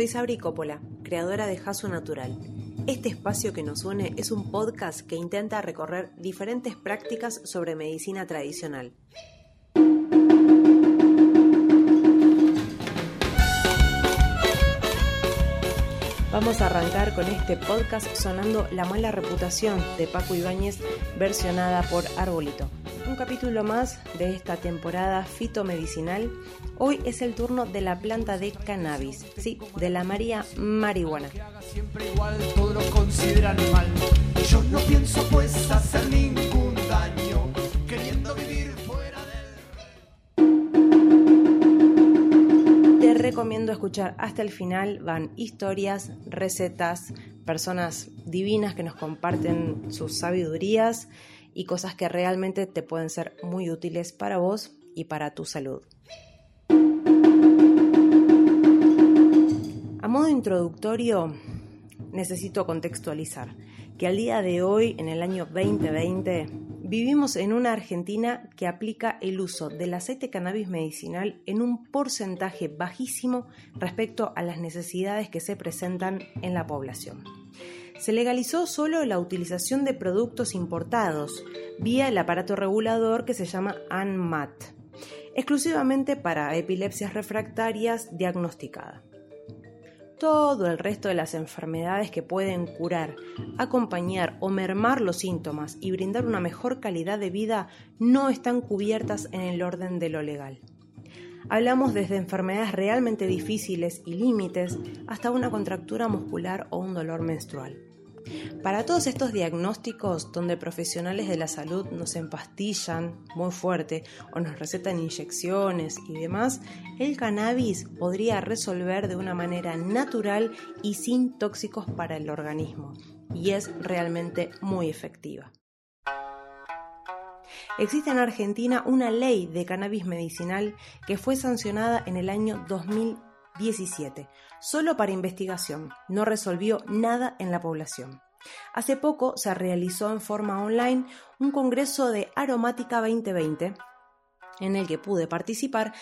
Soy Sabri Coppola, creadora de Jaso Natural. Este espacio que nos une es un podcast que intenta recorrer diferentes prácticas sobre medicina tradicional. Vamos a arrancar con este podcast sonando La mala reputación de Paco Ibáñez versionada por Arbolito capítulo más de esta temporada fitomedicinal. Hoy es el turno de la planta de cannabis, sí, de la María marihuana. Siempre igual, todos lo consideran mal. Yo no pienso pues hacer ningún daño, queriendo vivir fuera del... Te recomiendo escuchar hasta el final, van historias, recetas, personas divinas que nos comparten sus sabidurías y cosas que realmente te pueden ser muy útiles para vos y para tu salud. A modo introductorio, necesito contextualizar que al día de hoy, en el año 2020, vivimos en una Argentina que aplica el uso del aceite cannabis medicinal en un porcentaje bajísimo respecto a las necesidades que se presentan en la población se legalizó solo la utilización de productos importados vía el aparato regulador que se llama ANMAT, exclusivamente para epilepsias refractarias diagnosticadas. Todo el resto de las enfermedades que pueden curar, acompañar o mermar los síntomas y brindar una mejor calidad de vida no están cubiertas en el orden de lo legal. Hablamos desde enfermedades realmente difíciles y límites hasta una contractura muscular o un dolor menstrual. Para todos estos diagnósticos donde profesionales de la salud nos empastillan muy fuerte o nos recetan inyecciones y demás, el cannabis podría resolver de una manera natural y sin tóxicos para el organismo y es realmente muy efectiva. Existe en Argentina una ley de cannabis medicinal que fue sancionada en el año 2017, solo para investigación, no resolvió nada en la población. Hace poco se realizó en forma online un congreso de Aromática 2020 en el que pude participar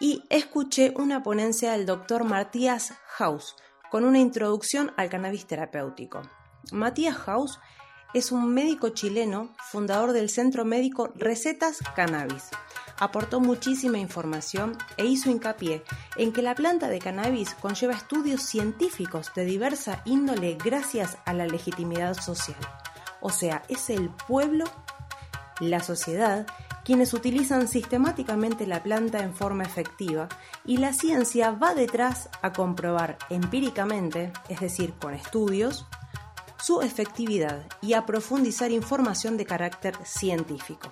y escuché una ponencia del doctor Matías Haus con una introducción al cannabis terapéutico. Matías Haus es un médico chileno, fundador del centro médico Recetas Cannabis aportó muchísima información e hizo hincapié en que la planta de cannabis conlleva estudios científicos de diversa índole gracias a la legitimidad social. O sea, es el pueblo, la sociedad, quienes utilizan sistemáticamente la planta en forma efectiva y la ciencia va detrás a comprobar empíricamente, es decir, con estudios, su efectividad y a profundizar información de carácter científico.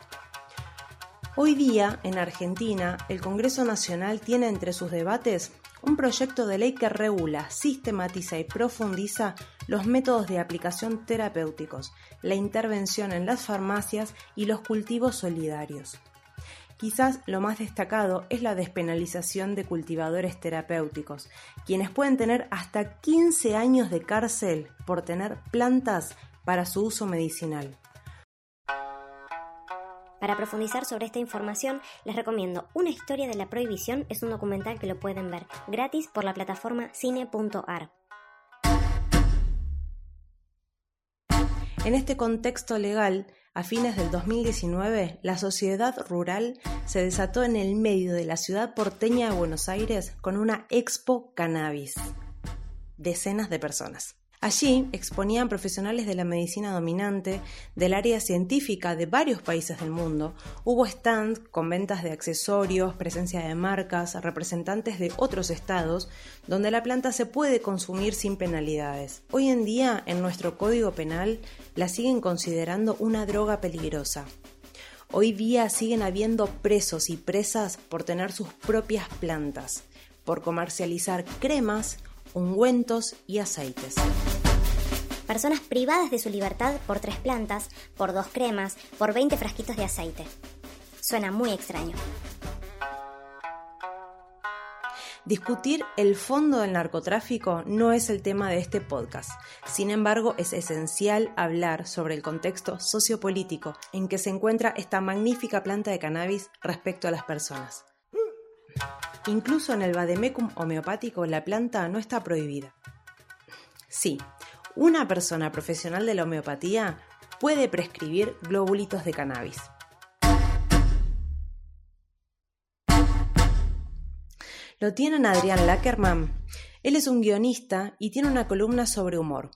Hoy día, en Argentina, el Congreso Nacional tiene entre sus debates un proyecto de ley que regula, sistematiza y profundiza los métodos de aplicación terapéuticos, la intervención en las farmacias y los cultivos solidarios. Quizás lo más destacado es la despenalización de cultivadores terapéuticos, quienes pueden tener hasta 15 años de cárcel por tener plantas para su uso medicinal. Para profundizar sobre esta información, les recomiendo Una historia de la prohibición, es un documental que lo pueden ver gratis por la plataforma cine.ar. En este contexto legal, a fines del 2019, la sociedad rural se desató en el medio de la ciudad porteña de Buenos Aires con una expo cannabis. Decenas de personas. Allí exponían profesionales de la medicina dominante, del área científica de varios países del mundo. Hubo stands con ventas de accesorios, presencia de marcas, representantes de otros estados, donde la planta se puede consumir sin penalidades. Hoy en día, en nuestro código penal, la siguen considerando una droga peligrosa. Hoy día siguen habiendo presos y presas por tener sus propias plantas, por comercializar cremas, ungüentos y aceites. Personas privadas de su libertad por tres plantas, por dos cremas, por 20 frasquitos de aceite. Suena muy extraño. Discutir el fondo del narcotráfico no es el tema de este podcast. Sin embargo, es esencial hablar sobre el contexto sociopolítico en que se encuentra esta magnífica planta de cannabis respecto a las personas. Incluso en el vademecum homeopático la planta no está prohibida. Sí, una persona profesional de la homeopatía puede prescribir globulitos de cannabis. Lo tienen Adrián Lackerman. Él es un guionista y tiene una columna sobre humor.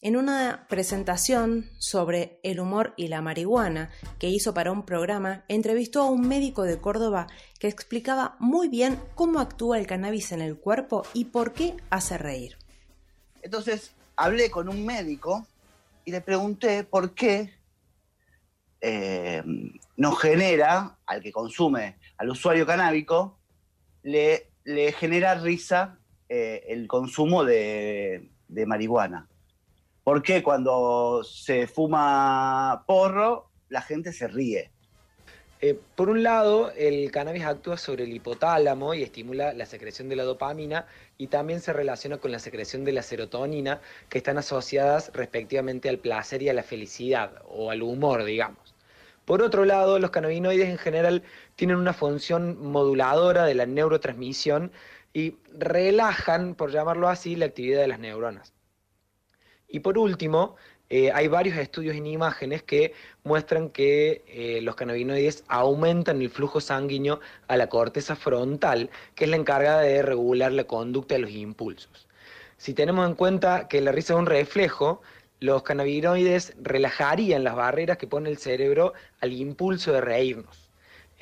En una presentación sobre el humor y la marihuana que hizo para un programa, entrevistó a un médico de Córdoba que explicaba muy bien cómo actúa el cannabis en el cuerpo y por qué hace reír. Entonces hablé con un médico y le pregunté por qué eh, nos genera, al que consume, al usuario canábico, le, genera risa eh, el consumo de marihuana. ¿Por qué cuando se fuma porro la gente se ríe? Eh, por un lado, el cannabis actúa sobre el hipotálamo y estimula la secreción de la dopamina y también se relaciona con la secreción de la serotonina que están asociadas respectivamente al placer y a la felicidad o al humor, digamos. Por otro lado, los cannabinoides en general tienen una función moduladora de la neurotransmisión y relajan, por llamarlo así, la actividad de las neuronas. Y por último, eh, hay varios estudios en imágenes que muestran que eh, los cannabinoides aumentan el flujo sanguíneo a la corteza frontal, que es la encargada de regular la conducta de los impulsos. Si tenemos en cuenta que la risa es un reflejo, los cannabinoides relajarían las barreras que pone el cerebro al impulso de reírnos.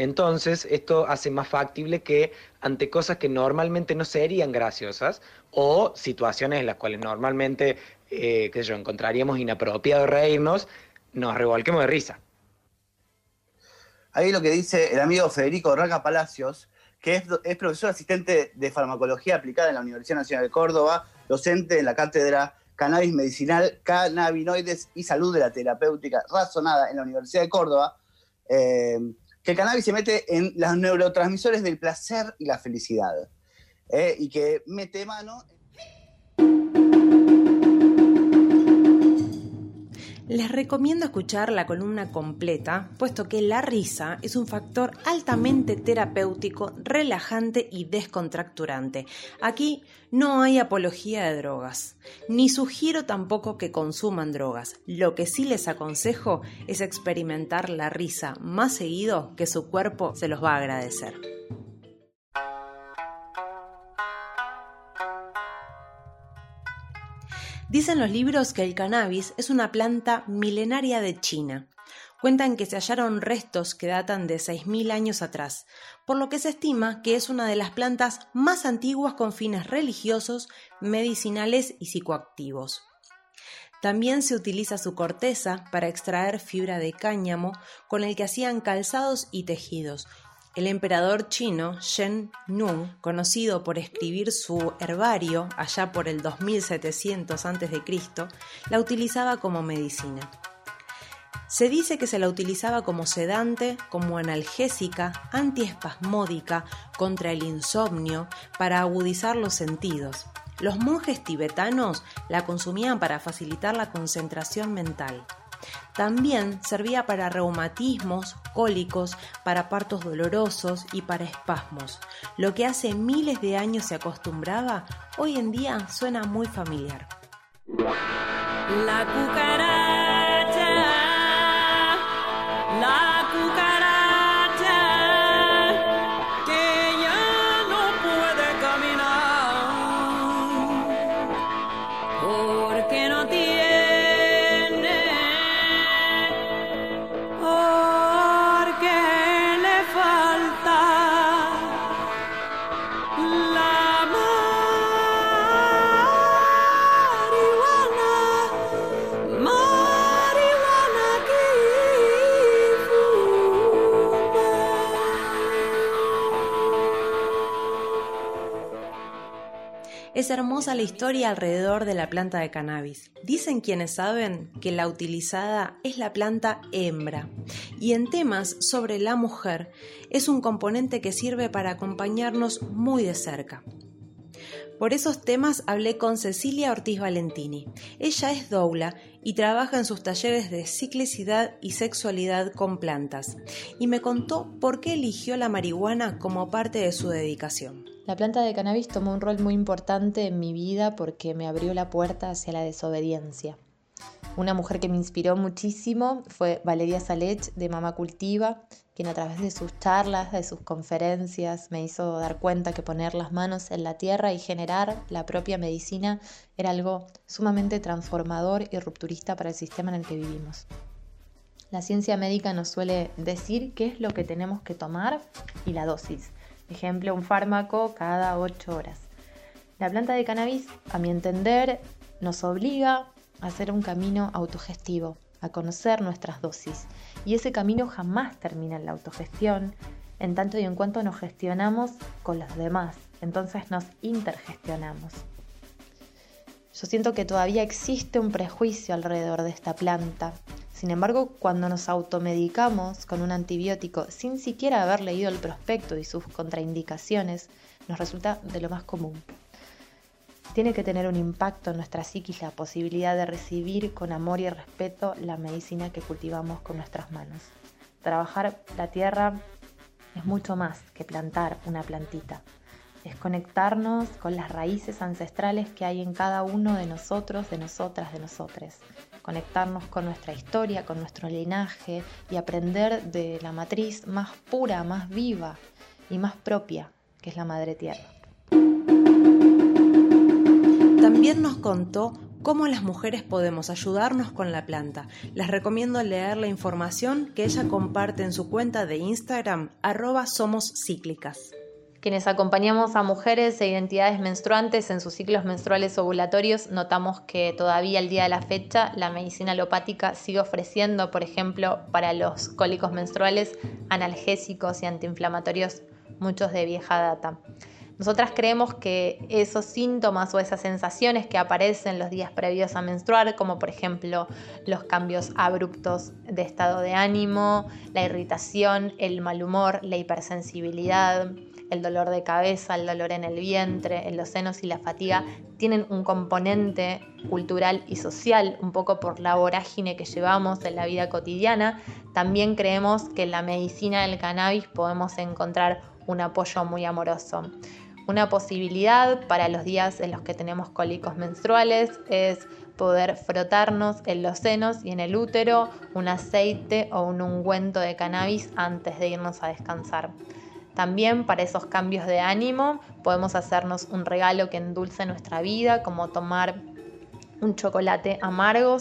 Entonces, esto hace más factible que ante cosas que normalmente no serían graciosas o situaciones en las cuales normalmente eh, que yo encontraríamos inapropiado reírnos, nos revolquemos de risa. Ahí lo que dice el amigo Federico Raga Palacios, que es, es, profesor asistente de farmacología aplicada en la Universidad Nacional de Córdoba, docente en la cátedra Cannabis Medicinal, Cannabinoides y Salud de la Terapéutica Razonada en la Universidad de Córdoba, eh, que el cannabis se mete en los neurotransmisores del placer y la felicidad, eh, y que mete mano... Les recomiendo escuchar la columna completa, puesto que la risa es un factor altamente terapéutico, relajante y descontracturante. Aquí no hay apología de drogas, ni sugiero tampoco que consuman drogas. Lo que sí les aconsejo es experimentar la risa más seguido que su cuerpo se los va a agradecer. Dicen los libros que el cannabis es una planta milenaria de China. Cuentan que se hallaron restos que datan de 6.000 años atrás, por lo que se estima que es una de las plantas más antiguas con fines religiosos, medicinales y psicoactivos. También se utiliza su corteza para extraer fibra de cáñamo con el que hacían calzados y tejidos, el emperador chino Shen Nung, conocido por escribir su herbario allá por el 2700 a.C., la utilizaba como medicina. Se dice que se la utilizaba como sedante, como analgésica, antiespasmódica, contra el insomnio, para agudizar los sentidos. Los monjes tibetanos la consumían para facilitar la concentración mental. También servía para reumatismos, cólicos, para partos dolorosos y para espasmos. Lo que hace miles de años se acostumbraba, hoy en día suena muy familiar. La Es hermosa la historia alrededor de la planta de cannabis. Dicen quienes saben que la utilizada es la planta hembra y en temas sobre la mujer es un componente que sirve para acompañarnos muy de cerca. Por esos temas hablé con Cecilia Ortiz Valentini. Ella es doula y trabaja en sus talleres de ciclicidad y sexualidad con plantas. Y me contó por qué eligió la marihuana como parte de su dedicación. La planta de cannabis tomó un rol muy importante en mi vida porque me abrió la puerta hacia la desobediencia. Una mujer que me inspiró muchísimo fue Valeria Salech de Mama Cultiva, quien a través de sus charlas, de sus conferencias, me hizo dar cuenta que poner las manos en la tierra y generar la propia medicina era algo sumamente transformador y rupturista para el sistema en el que vivimos. La ciencia médica nos suele decir qué es lo que tenemos que tomar y la dosis. Ejemplo, un fármaco cada 8 horas. La planta de cannabis, a mi entender, nos obliga hacer un camino autogestivo, a conocer nuestras dosis. Y ese camino jamás termina en la autogestión, en tanto y en cuanto nos gestionamos con los demás. Entonces nos intergestionamos. Yo siento que todavía existe un prejuicio alrededor de esta planta. Sin embargo, cuando nos automedicamos con un antibiótico sin siquiera haber leído el prospecto y sus contraindicaciones, nos resulta de lo más común. Tiene que tener un impacto en nuestra psiquis la posibilidad de recibir con amor y respeto la medicina que cultivamos con nuestras manos. Trabajar la tierra es mucho más que plantar una plantita. Es conectarnos con las raíces ancestrales que hay en cada uno de nosotros, de nosotras, de nosotres. Conectarnos con nuestra historia, con nuestro linaje y aprender de la matriz más pura, más viva y más propia, que es la madre tierra. También nos contó cómo las mujeres podemos ayudarnos con la planta. Les recomiendo leer la información que ella comparte en su cuenta de Instagram, arroba somos cíclicas. Quienes acompañamos a mujeres e identidades menstruantes en sus ciclos menstruales ovulatorios, notamos que todavía al día de la fecha la medicina alopática sigue ofreciendo, por ejemplo, para los cólicos menstruales, analgésicos y antiinflamatorios, muchos de vieja data. Nosotras creemos que esos síntomas o esas sensaciones que aparecen los días previos a menstruar, como por ejemplo los cambios abruptos de estado de ánimo, la irritación, el mal humor, la hipersensibilidad, el dolor de cabeza, el dolor en el vientre, en los senos y la fatiga, tienen un componente cultural y social, un poco por la vorágine que llevamos en la vida cotidiana. También creemos que en la medicina del cannabis podemos encontrar un apoyo muy amoroso. Una posibilidad para los días en los que tenemos cólicos menstruales es poder frotarnos en los senos y en el útero un aceite o un ungüento de cannabis antes de irnos a descansar. También para esos cambios de ánimo podemos hacernos un regalo que endulce nuestra vida, como tomar un chocolate amargo,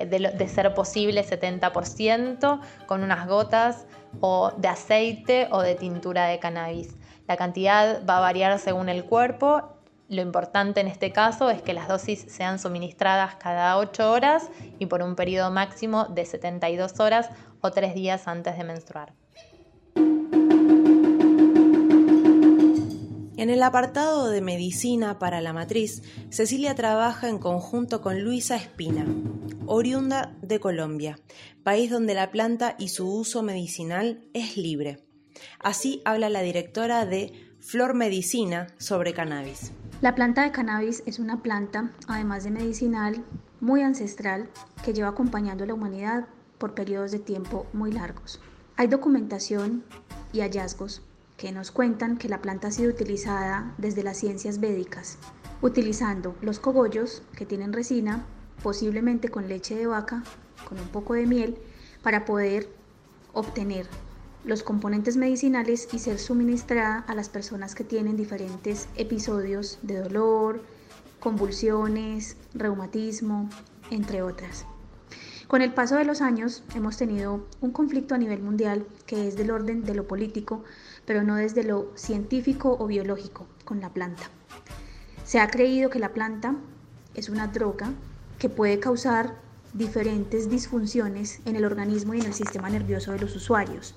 de, ser posible 70%, con unas gotas o de aceite o de tintura de cannabis. La cantidad va a variar según el cuerpo. Lo importante en este caso es que las dosis sean suministradas cada 8 horas y por un periodo máximo de 72 horas o 3 días antes de menstruar. En el apartado de medicina para la matriz, Cecilia trabaja en conjunto con Luisa Espina, oriunda de Colombia, país donde la planta y su uso medicinal es libre. Así habla la directora de Flor Medicina sobre cannabis. La planta de cannabis es una planta, además de medicinal, muy ancestral que lleva acompañando a la humanidad por periodos de tiempo muy largos. Hay documentación y hallazgos que nos cuentan que la planta ha sido utilizada desde las ciencias védicas, utilizando los cogollos que tienen resina, posiblemente con leche de vaca, con un poco de miel, para poder obtener los componentes medicinales y ser suministrada a las personas que tienen diferentes episodios de dolor, convulsiones, reumatismo, entre otras. Con el paso de los años hemos tenido un conflicto a nivel mundial que es del orden de lo político, pero no desde lo científico o biológico con la planta. Se ha creído que la planta es una droga que puede causar diferentes disfunciones en el organismo y en el sistema nervioso de los usuarios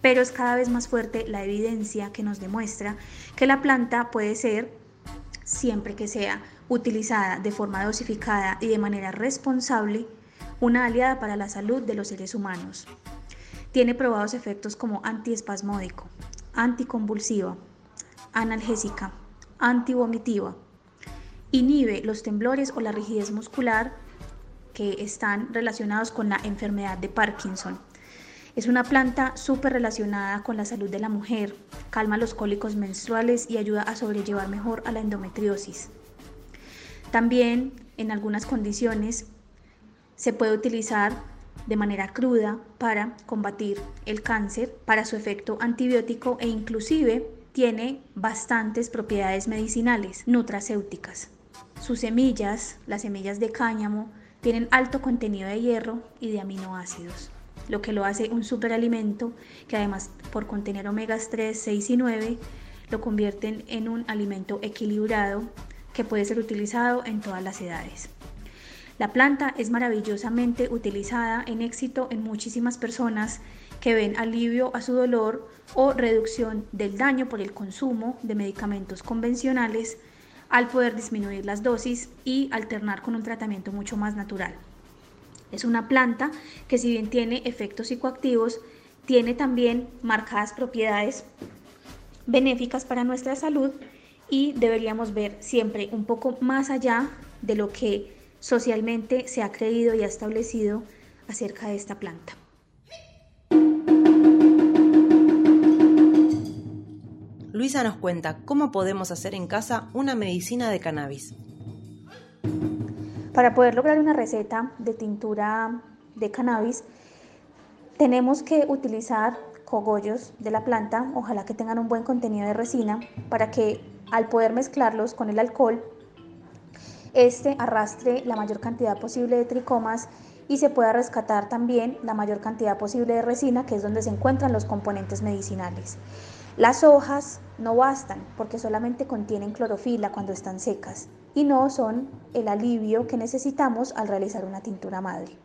pero es cada vez más fuerte la evidencia que nos demuestra que la planta puede ser, siempre que sea utilizada de forma dosificada y de manera responsable, una aliada para la salud de los seres humanos. Tiene probados efectos como antiespasmódico, anticonvulsiva, analgésica, antivomitiva. Inhibe los temblores o la rigidez muscular que están relacionados con la enfermedad de Parkinson. Es una planta súper relacionada con la salud de la mujer, calma los cólicos menstruales y ayuda a sobrellevar mejor a la endometriosis. También en algunas condiciones se puede utilizar de manera cruda para combatir el cáncer, para su efecto antibiótico e inclusive tiene bastantes propiedades medicinales, nutracéuticas. Sus semillas, las semillas de cáñamo, tienen alto contenido de hierro y de aminoácidos lo que lo hace un superalimento que además por contener omegas 3, 6 y 9 lo convierten en un alimento equilibrado que puede ser utilizado en todas las edades. La planta es maravillosamente utilizada en éxito en muchísimas personas que ven alivio a su dolor o reducción del daño por el consumo de medicamentos convencionales al poder disminuir las dosis y alternar con un tratamiento mucho más natural. Es una planta que si bien tiene efectos psicoactivos, tiene también marcadas propiedades benéficas para nuestra salud y deberíamos ver siempre un poco más allá de lo que socialmente se ha creído y ha establecido acerca de esta planta. Luisa nos cuenta cómo podemos hacer en casa una medicina de cannabis. Para poder lograr una receta de tintura de cannabis, tenemos que utilizar cogollos de la planta, ojalá que tengan un buen contenido de resina, para que al poder mezclarlos con el alcohol, este arrastre la mayor cantidad posible de tricomas y se pueda rescatar también la mayor cantidad posible de resina, que es donde se encuentran los componentes medicinales. Las hojas no bastan porque solamente contienen clorofila cuando están secas y no son el alivio que necesitamos al realizar una tintura madre.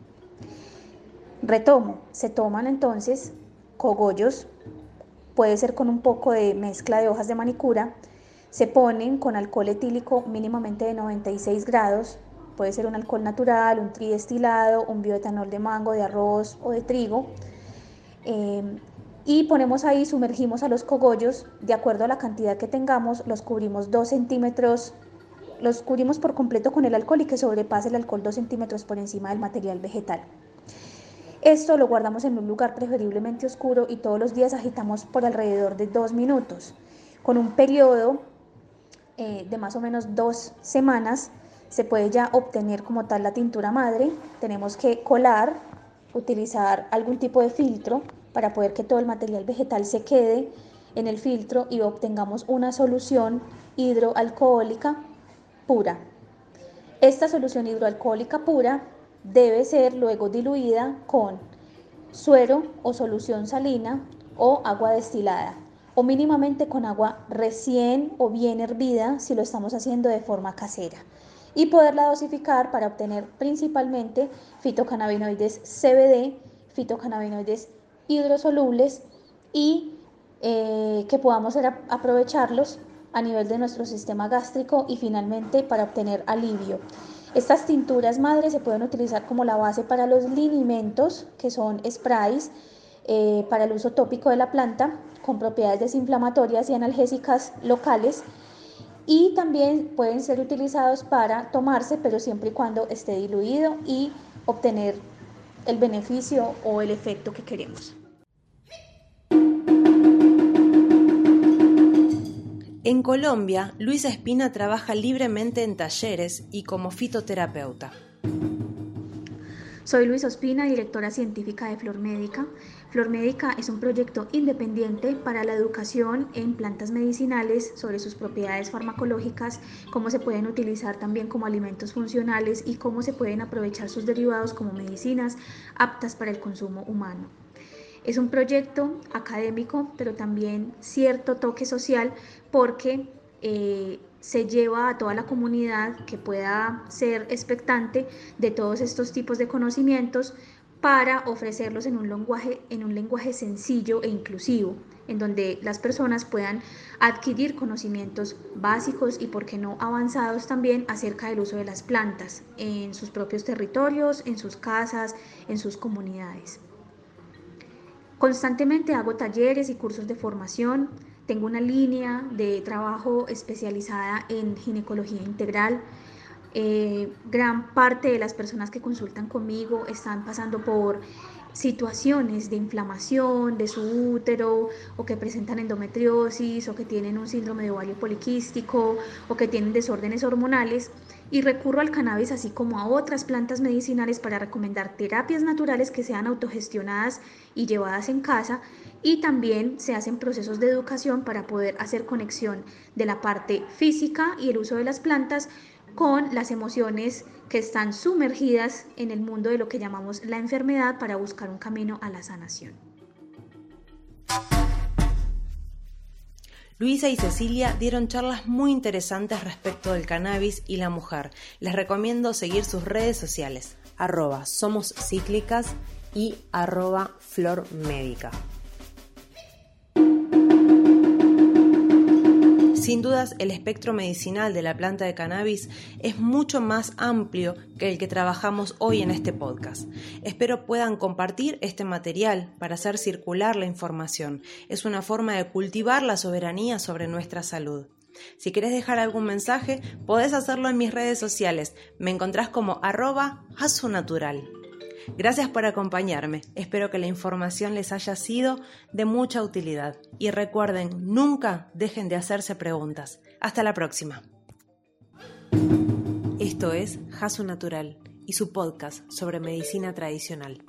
Retomo, se toman entonces cogollos, puede ser con un poco de mezcla de hojas de manicura, se ponen con alcohol etílico mínimamente de 96 grados, puede ser un alcohol natural, un tridestilado, un bioetanol de mango, de arroz o de trigo. Eh, y ponemos ahí, sumergimos a los cogollos, de acuerdo a la cantidad que tengamos, los cubrimos 2 centímetros los cubrimos por completo con el alcohol y que sobrepase el alcohol 2 centímetros por encima del material vegetal. Esto lo guardamos en un lugar preferiblemente oscuro y todos los días agitamos por alrededor de dos minutos. Con un periodo eh, de más o menos dos semanas se puede ya obtener como tal la tintura madre. Tenemos que colar, utilizar algún tipo de filtro para poder que todo el material vegetal se quede en el filtro y obtengamos una solución hidroalcohólica pura. Esta solución hidroalcohólica pura debe ser luego diluida con suero o solución salina o agua destilada o mínimamente con agua recién o bien hervida si lo estamos haciendo de forma casera y poderla dosificar para obtener principalmente fitocannabinoides CBD, fitocannabinoides hidrosolubles y eh, que podamos aprovecharlos a nivel de nuestro sistema gástrico y finalmente para obtener alivio. Estas tinturas madres se pueden utilizar como la base para los linimentos, que son sprays eh, para el uso tópico de la planta, con propiedades desinflamatorias y analgésicas locales. Y también pueden ser utilizados para tomarse, pero siempre y cuando esté diluido y obtener el beneficio o el efecto que queremos. En Colombia, Luisa Espina trabaja libremente en talleres y como fitoterapeuta. Soy Luisa Ospina, directora científica de Flor Médica. Flor Médica es un proyecto independiente para la educación en plantas medicinales sobre sus propiedades farmacológicas, cómo se pueden utilizar también como alimentos funcionales y cómo se pueden aprovechar sus derivados como medicinas aptas para el consumo humano. Es un proyecto académico, pero también cierto toque social porque eh, se lleva a toda la comunidad que pueda ser expectante de todos estos tipos de conocimientos para ofrecerlos en un lenguaje, en un lenguaje sencillo e inclusivo, en donde las personas puedan adquirir conocimientos básicos y, por qué no, avanzados también acerca del uso de las plantas en sus propios territorios, en sus casas, en sus comunidades. Constantemente hago talleres y cursos de formación, Tengo una línea de trabajo especializada en ginecología integral. Eh, gran parte de las personas que consultan conmigo están pasando por situaciones de inflamación de su útero o que presentan endometriosis o que tienen un síndrome de ovario poliquístico o que tienen desórdenes hormonales y recurro al cannabis así como a otras plantas medicinales para recomendar terapias naturales que sean autogestionadas y llevadas en casa y también se hacen procesos de educación para poder hacer conexión de la parte física y el uso de las plantas con las emociones que están sumergidas en el mundo de lo que llamamos la enfermedad para buscar un camino a la sanación. Luisa y Cecilia dieron charlas muy interesantes respecto del cannabis y la mujer. Les recomiendo seguir sus redes sociales, arroba somos cíclicas y arroba. Sin dudas, el espectro medicinal de la planta de cannabis es mucho más amplio que el que trabajamos hoy en este podcast. Espero puedan compartir este material para hacer circular la información. Es una forma de cultivar la soberanía sobre nuestra salud. Si querés dejar algún mensaje, podés hacerlo en mis redes sociales. Me encontrás como arroba natural. Gracias por acompañarme. Espero que la información les haya sido de mucha utilidad. Y recuerden, nunca dejen de hacerse preguntas. Hasta la próxima. Esto es Jasu Natural y su podcast sobre medicina tradicional.